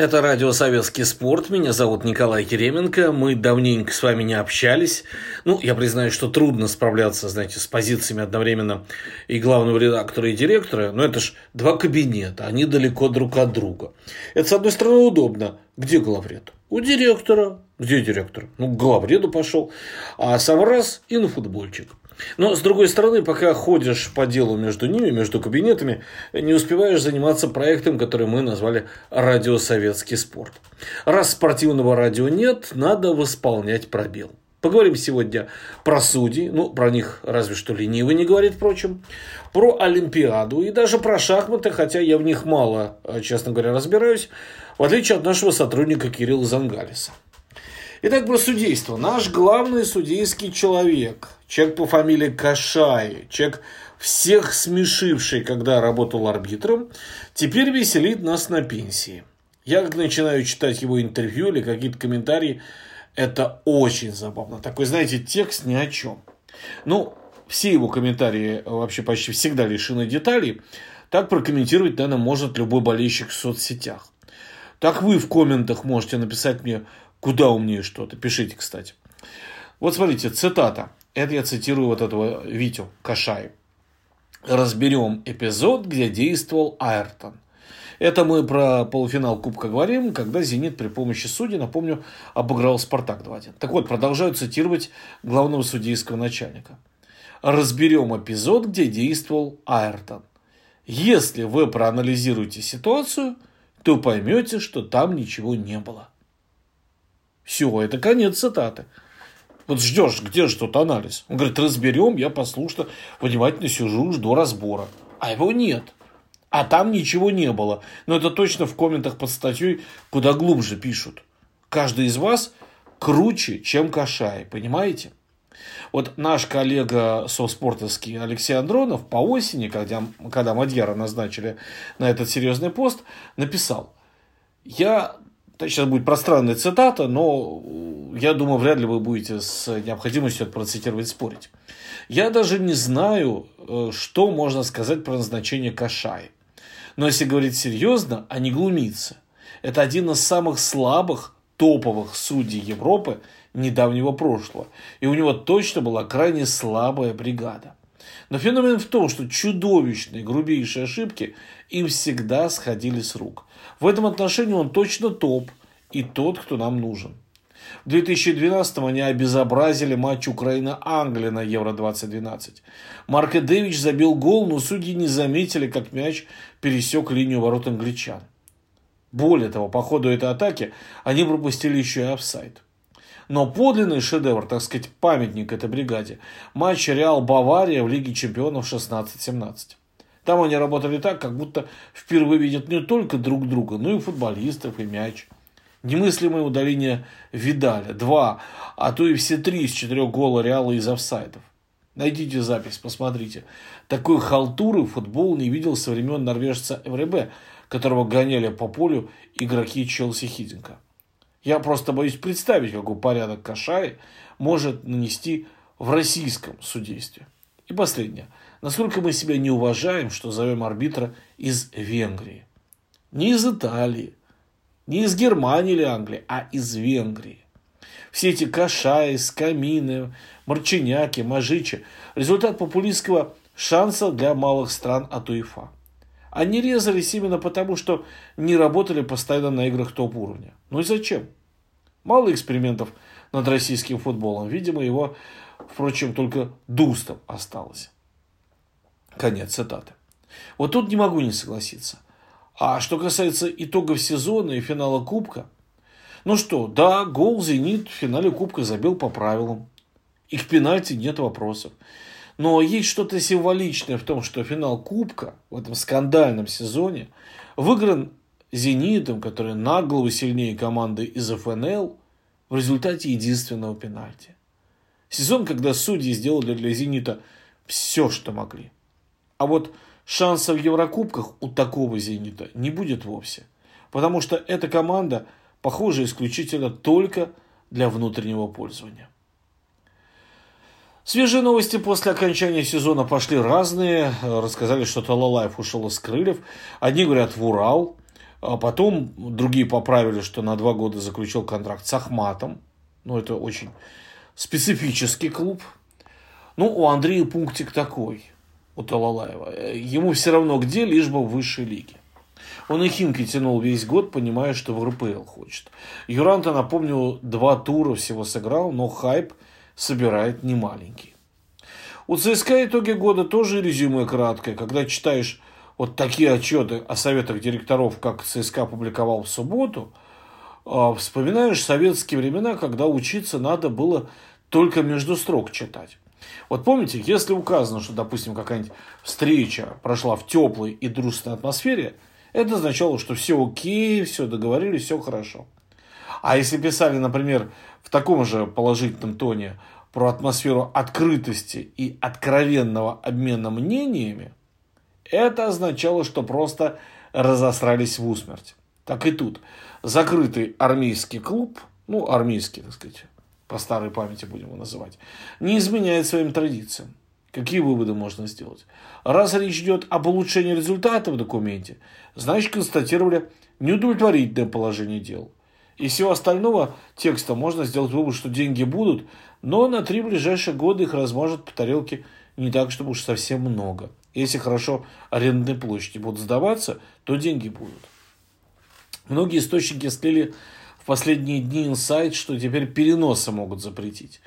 Это радио «Советский спорт». Меня зовут Николай Кеременко. Мы давненько с вами не общались. Ну, я признаю, что трудно справляться, знаете, с позициями одновременно и главного редактора, и директора. Но это ж два кабинета, они далеко друг от друга. Это, с одной стороны, удобно. Где главред? У директора. Где директор? Ну, к главреду пошел. А сам раз и на футбольчик. Но, с другой стороны, пока ходишь по делу между ними, между кабинетами, не успеваешь заниматься проектом, который мы назвали «Радио Советский спорт». Раз спортивного радио нет, надо восполнять пробел. Поговорим сегодня про судей, ну, про них разве что ленивый не говорит, впрочем, про Олимпиаду и даже про шахматы, хотя я в них мало, честно говоря, разбираюсь, в отличие от нашего сотрудника Кирилла Зангалиса. Итак, про судейство. Наш главный судейский человек, человек по фамилии Кашай, человек всех смешивший, когда работал арбитром, теперь веселит нас на пенсии. Я как начинаю читать его интервью или какие-то комментарии, это очень забавно. Такой, знаете, текст ни о чем. Ну, все его комментарии вообще почти всегда лишены деталей. Так прокомментировать, наверное, может любой болельщик в соцсетях. Так вы в комментах можете написать мне куда умнее что-то. Пишите, кстати. Вот смотрите, цитата. Это я цитирую вот этого Витю Кашай. Разберем эпизод, где действовал Айртон. Это мы про полуфинал Кубка говорим, когда «Зенит» при помощи судей, напомню, обыграл «Спартак» 2-1. Так вот, продолжаю цитировать главного судейского начальника. Разберем эпизод, где действовал Айртон. Если вы проанализируете ситуацию, то поймете, что там ничего не было. Все, это конец цитаты. Вот ждешь, где же тут анализ? Он говорит, разберем, я послушно, внимательно сижу, жду разбора. А его нет. А там ничего не было. Но это точно в комментах под статьей куда глубже пишут. Каждый из вас круче, чем Кашай, понимаете? Вот наш коллега совспортовский Алексей Андронов по осени, когда, когда Мадьяра назначили на этот серьезный пост, написал, я Сейчас будет пространная цитата, но я думаю, вряд ли вы будете с необходимостью это процитировать спорить. Я даже не знаю, э, что можно сказать про назначение Кашай. Но если говорить серьезно, а не глумиться, это один из самых слабых топовых судей Европы недавнего прошлого. И у него точно была крайне слабая бригада. Но феномен в том, что чудовищные, грубейшие ошибки им всегда сходили с рук. В этом отношении он точно топ и тот, кто нам нужен. В 2012-м они обезобразили матч Украина-Англия на Евро-2012. Марк Эдевич забил гол, но судьи не заметили, как мяч пересек линию ворот англичан. Более того, по ходу этой атаки они пропустили еще и офсайд. Но подлинный шедевр, так сказать, памятник этой бригаде – матч Реал-Бавария в Лиге чемпионов 16-17. Там они работали так, как будто впервые видят не только друг друга, но и футболистов, и мяч. Немыслимое удаление Видаля. Два, а то и все три из четырех гола Реала из офсайдов. Найдите запись, посмотрите. Такой халтуры футбол не видел со времен норвежца Эвребе, которого гоняли по полю игроки Челси Хидинга. Я просто боюсь представить, какой порядок Кашай может нанести в российском судействе. И последнее. Насколько мы себя не уважаем, что зовем арбитра из Венгрии. Не из Италии, не из Германии или Англии, а из Венгрии. Все эти Кашаи, Скамины, Марчиняки, Мажичи – результат популистского шанса для малых стран от УЕФА. Они резались именно потому, что не работали постоянно на играх топ-уровня. Ну и зачем? Мало экспериментов над российским футболом. Видимо, его, впрочем, только дустом осталось. Конец цитаты. Вот тут не могу не согласиться. А что касается итогов сезона и финала Кубка, ну что, да, гол «Зенит» в финале Кубка забил по правилам. И к пенальти нет вопросов. Но есть что-то символичное в том, что финал Кубка в этом скандальном сезоне выигран «Зенитом», который на сильнее команды из ФНЛ, в результате единственного пенальти. Сезон, когда судьи сделали для «Зенита» все, что могли. А вот шансов в Еврокубках у такого «Зенита» не будет вовсе. Потому что эта команда похожа исключительно только для внутреннего пользования. Свежие новости после окончания сезона пошли разные. Рассказали, что Талалаев ушел из крыльев. Одни говорят в Урал, А потом другие поправили, что на два года заключил контракт с Ахматом. Ну, это очень специфический клуб. Ну, у Андрея пунктик такой, у Талалаева. Ему все равно где, лишь бы в высшей лиге. Он и Химки тянул весь год, понимая, что в РПЛ хочет. Юранта, напомню, два тура всего сыграл, но хайп собирает немаленький. У ЦСКА итоги года тоже резюме краткое. Когда читаешь вот такие отчеты о советах директоров, как ЦСКА публиковал в субботу, а, вспоминаешь советские времена, когда учиться надо было только между строк читать. Вот помните, если указано, что, допустим, какая-нибудь встреча прошла в теплой и дружественной атмосфере – это означало, что все окей, все договорились, все хорошо. А если писали, например, в таком же положительном тоне про атмосферу открытости и откровенного обмена мнениями, это означало, что просто разосрались в усмерть. Так и тут. Закрытый армейский клуб, ну, армейский, так сказать, по старой памяти будем его называть, не изменяет своим традициям. Какие выводы можно сделать? Раз речь идет об улучшении результата в документе, значит констатировали неудовлетворительное положение дел. Из всего остального текста можно сделать вывод, что деньги будут, но на три ближайших года их размажут по тарелке не так, чтобы уж совсем много. Если хорошо арендные площади будут сдаваться, то деньги будут. Многие источники слили в последние дни инсайт, что теперь переносы могут запретить.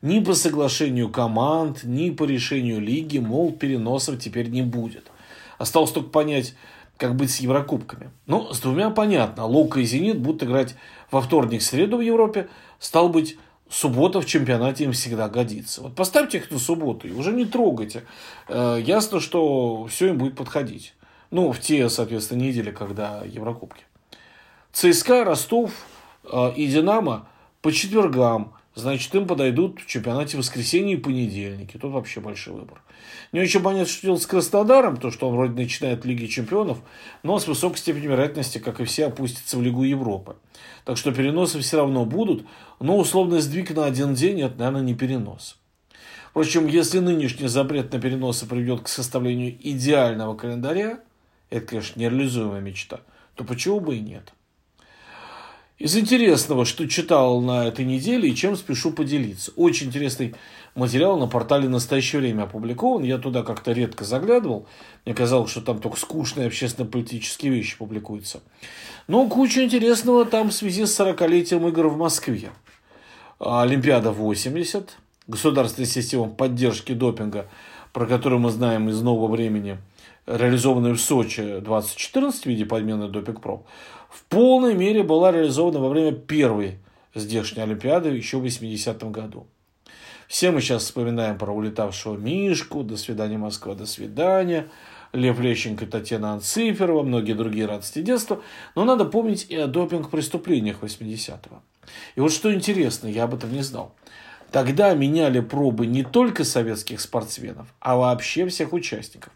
Ни по соглашению команд, ни по решению лиги, мол, переносов теперь не будет. Осталось только понять, как быть с Еврокубками. Ну, с двумя понятно. Лука и Зенит будут играть во вторник-среду в Европе. Стал быть, суббота в чемпионате им всегда годится. Вот поставьте их на субботу и уже не трогайте. Э, ясно, что все им будет подходить. Ну, в те, соответственно, недели, когда Еврокубки. ЦСКА, Ростов и Динамо по четвергам значит, им подойдут в чемпионате воскресенье и понедельники. Тут вообще большой выбор. Не очень понятно, что делать с Краснодаром, то, что он вроде начинает Лиги Чемпионов, но с высокой степенью вероятности, как и все, опустится в Лигу Европы. Так что переносы все равно будут, но условный сдвиг на один день – это, наверное, не перенос. Впрочем, если нынешний запрет на переносы приведет к составлению идеального календаря, это, конечно, нереализуемая мечта, то почему бы и нет? Из интересного, что читал на этой неделе и чем спешу поделиться. Очень интересный материал на портале «Настоящее время» опубликован. Я туда как-то редко заглядывал. Мне казалось, что там только скучные общественно-политические вещи публикуются. Но куча интересного там в связи с 40-летием игр в Москве. Олимпиада 80, государственная система поддержки допинга, про которую мы знаем из нового времени, реализованная в Сочи 2014 в виде подмены допинг-проб в полной мере была реализована во время первой здешней Олимпиады еще в 80-м году. Все мы сейчас вспоминаем про улетавшего Мишку, «До свидания, Москва, до свидания», Лев Лещенко, Татьяна Анциферова, многие другие радости детства. Но надо помнить и о допинг-преступлениях 80-го. И вот что интересно, я об этом не знал. Тогда меняли пробы не только советских спортсменов, а вообще всех участников.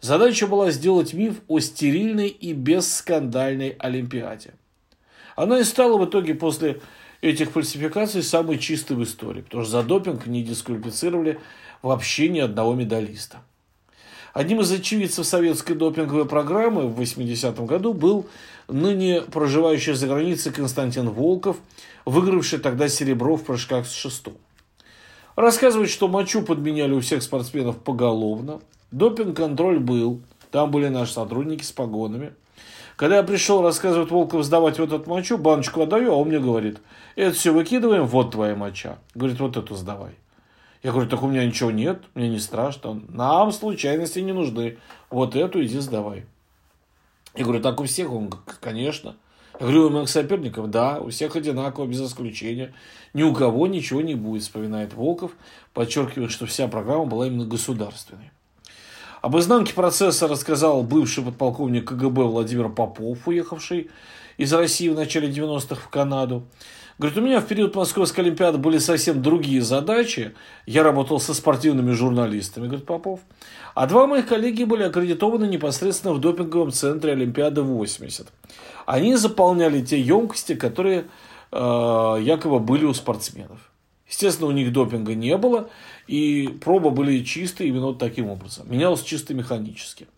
Задача была сделать миф о стерильной и бесскандальной Олимпиаде. Она и стала в итоге после этих фальсификаций самой чистой в истории, потому что за допинг не дисквалифицировали вообще ни одного медалиста. Одним из очевидцев советской допинговой программы в 80-м году был ныне проживающий за границей Константин Волков, выигравший тогда серебро в прыжках с шестом. Рассказывает, что мочу подменяли у всех спортсменов поголовно – Допинг-контроль был. Там были наши сотрудники с погонами. Когда я пришел рассказывать Волков сдавать вот эту мочу, баночку отдаю, а он мне говорит, это все выкидываем, вот твоя моча. Говорит, вот эту сдавай. Я говорю, так у меня ничего нет, мне не страшно. Нам случайности не нужны. Вот эту иди сдавай. Я говорю, так у всех? Он, конечно. Я говорю, у моих соперников? Да, у всех одинаково, без исключения. Ни у кого ничего не будет, вспоминает Волков, подчеркивая, что вся программа была именно государственной. Об изнанке процесса рассказал бывший подполковник КГБ Владимир Попов, уехавший из России в начале 90-х в Канаду. Говорит, у меня в период Московской Олимпиады были совсем другие задачи. Я работал со спортивными журналистами, говорит Попов. А два моих коллеги были аккредитованы непосредственно в допинговом центре Олимпиады 80. Они заполняли те емкости, которые э, якобы были у спортсменов. Естественно, у них допинга не было, и пробы были чистые именно вот таким образом. Менялось чисто механически.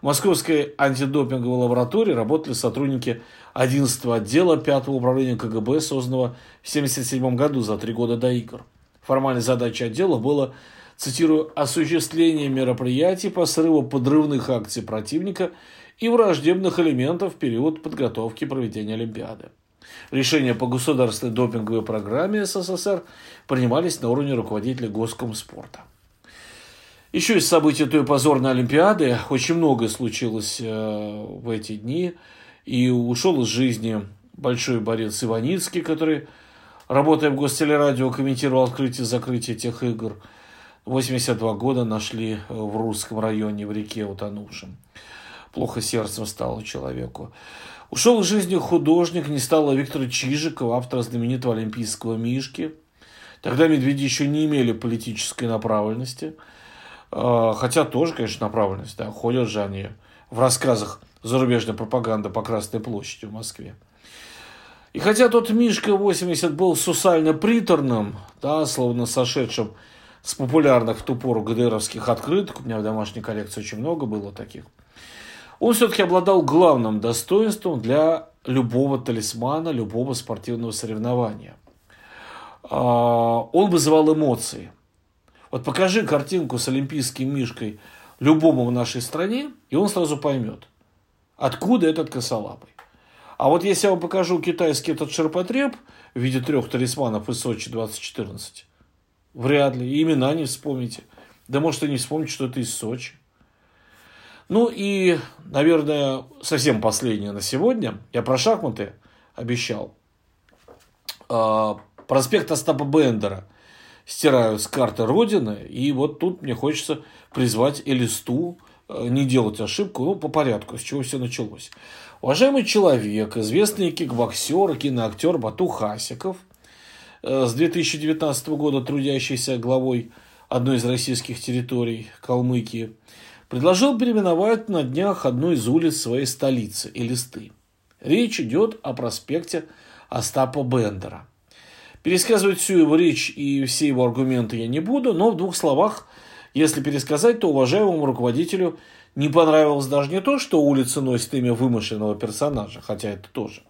В Московской антидопинговой лаборатории работали сотрудники 11 отдела 5 управления КГБ, созданного в 1977 году за три года до игр. Формальной задачей отдела было, цитирую, «осуществление мероприятий по срыву подрывных акций противника и враждебных элементов в период подготовки проведения Олимпиады». Решения по государственной допинговой программе СССР принимались на уровне руководителя Госкомспорта. Еще из событий той позорной Олимпиады очень многое случилось э, в эти дни. И ушел из жизни большой борец Иваницкий, который, работая в Гостелерадио, комментировал открытие и закрытие тех игр. 82 года нашли в русском районе в реке утонувшим. Плохо сердцем стало человеку. Ушел из жизни художник, не стало Виктора Чижикова, автора знаменитого олимпийского «Мишки». Тогда медведи еще не имели политической направленности – а, хотя тоже, конечно, направленность. Да, ходят же они в рассказах зарубежной пропаганды по Красной площади в Москве. И хотя тот Мишка 80 был сусально приторным, да, словно сошедшим с популярных в ту пору ГДРовских открыток, у меня в домашней коллекции очень много было таких, он все-таки обладал главным достоинством для любого талисмана, любого спортивного соревнования. А, он вызывал эмоции – вот покажи картинку с олимпийским мишкой любому в нашей стране, и он сразу поймет, откуда этот косолапый. А вот если я вам покажу китайский этот ширпотреб в виде трех талисманов из Сочи 2014, вряд ли, и имена не вспомните. Да может и не вспомните, что это из Сочи. Ну и, наверное, совсем последнее на сегодня. Я про шахматы обещал. А, проспект Остапа Бендера стирают с карты Родины. И вот тут мне хочется призвать Элисту э, не делать ошибку, ну, по порядку, с чего все началось. Уважаемый человек, известный кикбоксер, киноактер Бату Хасиков, э, с 2019 года трудящийся главой одной из российских территорий, Калмыкии, предложил переименовать на днях одну из улиц своей столицы, Элисты. Речь идет о проспекте Остапа Бендера – Пересказывать всю его речь и все его аргументы я не буду, но в двух словах, если пересказать, то уважаемому руководителю не понравилось даже не то, что улица носит имя вымышленного персонажа, хотя это тоже,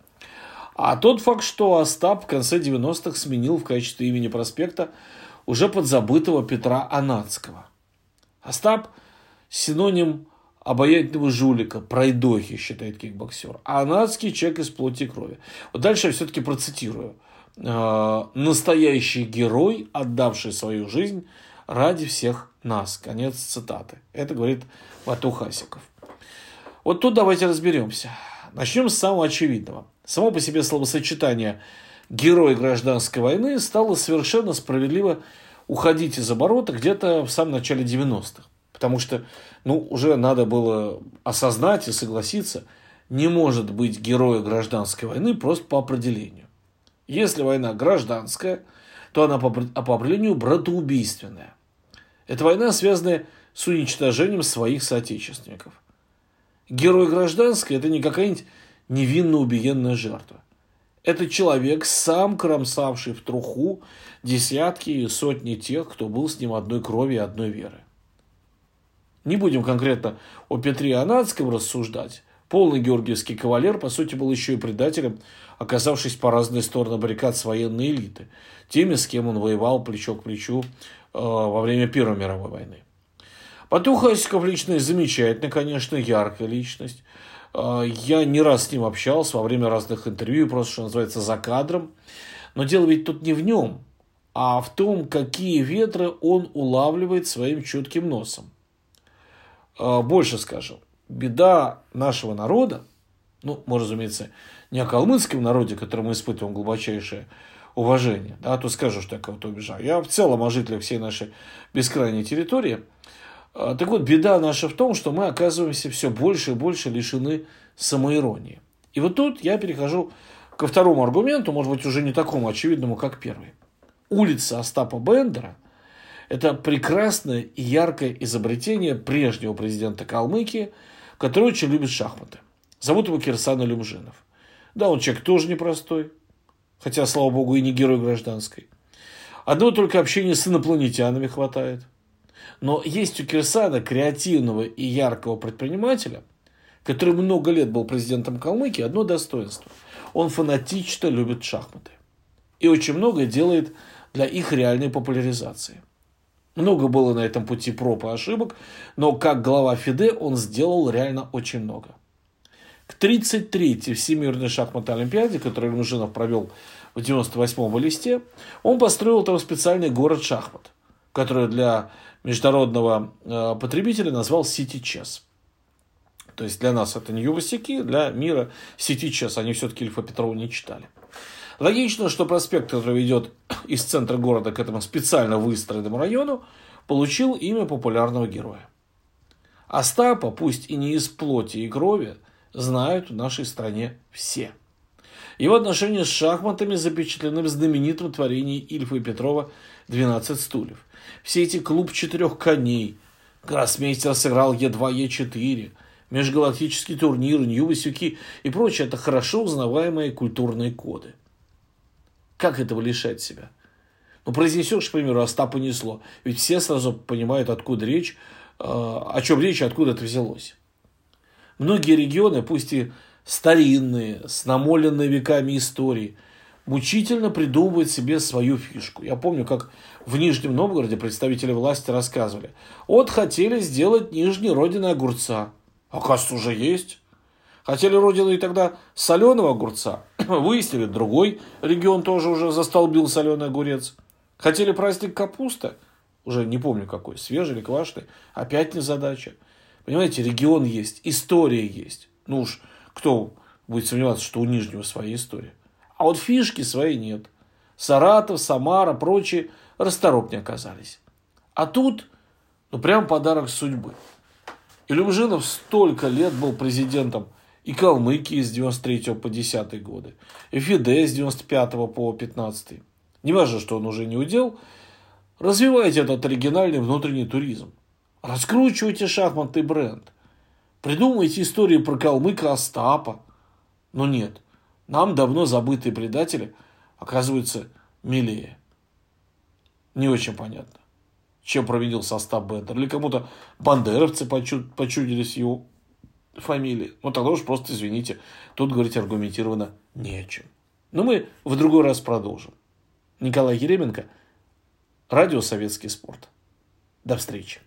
а тот факт, что Остап в конце 90-х сменил в качестве имени проспекта уже подзабытого Петра Анацкого. Остап – синоним обаятельного жулика, пройдохи, считает кикбоксер. А Анацкий – человек из плоти и крови. Вот дальше я все-таки процитирую – Э, настоящий герой, отдавший свою жизнь ради всех нас. Конец цитаты. Это говорит Бату Хасиков. Вот тут давайте разберемся. Начнем с самого очевидного. Само по себе словосочетание «герой гражданской войны» стало совершенно справедливо уходить из оборота где-то в самом начале 90-х. Потому что ну, уже надо было осознать и согласиться, не может быть героя гражданской войны просто по определению. Если война гражданская, то она по, по определению братоубийственная. Это война, связанная с уничтожением своих соотечественников. Герой гражданской – это не какая-нибудь невинно убиенная жертва. Это человек, сам кромсавший в труху десятки и сотни тех, кто был с ним одной крови и одной веры. Не будем конкретно о Петре Анадском рассуждать. Полный георгиевский кавалер, по сути, был еще и предателем оказавшись по разные стороны баррикад с военной элиты, теми, с кем он воевал плечо к плечу э, во время Первой мировой войны. Патух Асиков личность замечательная, конечно, яркая личность. Э, я не раз с ним общался во время разных интервью, просто, что называется, за кадром. Но дело ведь тут не в нем, а в том, какие ветры он улавливает своим чутким носом. Э, больше скажу. Беда нашего народа, ну, мы, разумеется, не о калмыцком народе, которому мы испытываем глубочайшее уважение, да, а то скажу, что я кого-то убежаю. Я в целом о жителях всей нашей бескрайней территории. А, так вот, беда наша в том, что мы оказываемся все больше и больше лишены самоиронии. И вот тут я перехожу ко второму аргументу, может быть, уже не такому очевидному, как первый. Улица Остапа Бендера – это прекрасное и яркое изобретение прежнего президента Калмыкии, который очень любит шахматы. Зовут его Кирсан Алюмжинов. Да, он человек тоже непростой, хотя, слава богу, и не герой гражданской. Одного только общения с инопланетянами хватает. Но есть у Кирсана креативного и яркого предпринимателя, который много лет был президентом Калмыкии, одно достоинство. Он фанатично любит шахматы. И очень многое делает для их реальной популяризации. Много было на этом пути проб и ошибок, но как глава ФИДЕ он сделал реально очень много. К 33-й Всемирной шахматной олимпиаде, которую Люмжинов провел в 98-м листе, он построил там специальный город шахмат, который для международного э, потребителя назвал City Chess. То есть для нас это не ювосяки, для мира City Chess. Они все-таки Ильфа Петрова не читали. Логично, что проспект, который ведет из центра города к этому специально выстроенному району, получил имя популярного героя. Остапа, пусть и не из плоти и крови, знают в нашей стране все. Его отношения с шахматами запечатлены в знаменитом творении Ильфа и Петрова «12 стульев». Все эти клуб четырех коней, Гроссмейстер сыграл Е2, Е4, межгалактический турнир, Нью-Васюки и прочее – это хорошо узнаваемые культурные коды. Как этого лишать себя? Ну, произнесешь, к примеру, Остапа несло. Ведь все сразу понимают, откуда речь, э, о чем речь, откуда это взялось. Многие регионы, пусть и старинные, с намоленной веками истории, мучительно придумывают себе свою фишку. Я помню, как в Нижнем Новгороде представители власти рассказывали. Вот хотели сделать Нижний родиной огурца. Оказывается, уже есть. Хотели родиной тогда соленого огурца. Выяснили, другой регион тоже уже застолбил соленый огурец. Хотели праздник капуста. Уже не помню какой, свежий или квашеный. Опять не задача. Понимаете, регион есть, история есть. Ну уж кто будет сомневаться, что у Нижнего своя история. А вот фишки своей нет. Саратов, Самара, прочие расторопнее оказались. А тут, ну, прям подарок судьбы. Илюмжинов столько лет был президентом и Калмыкии с 93 по 10 годы, и Фиде с 95 по 15. Не важно, что он уже не удел, развивайте этот оригинальный внутренний туризм. Раскручивайте шахматный бренд. Придумайте истории про калмыка Остапа. Но нет, нам давно забытые предатели оказываются милее. Не очень понятно, чем провинился Остап Бендер. Или кому-то бандеровцы почудились его фамилии. Ну, тогда уж просто извините. Тут говорить аргументированно не о чем. Но мы в другой раз продолжим. Николай Еременко, Радио Советский спорт. До встречи.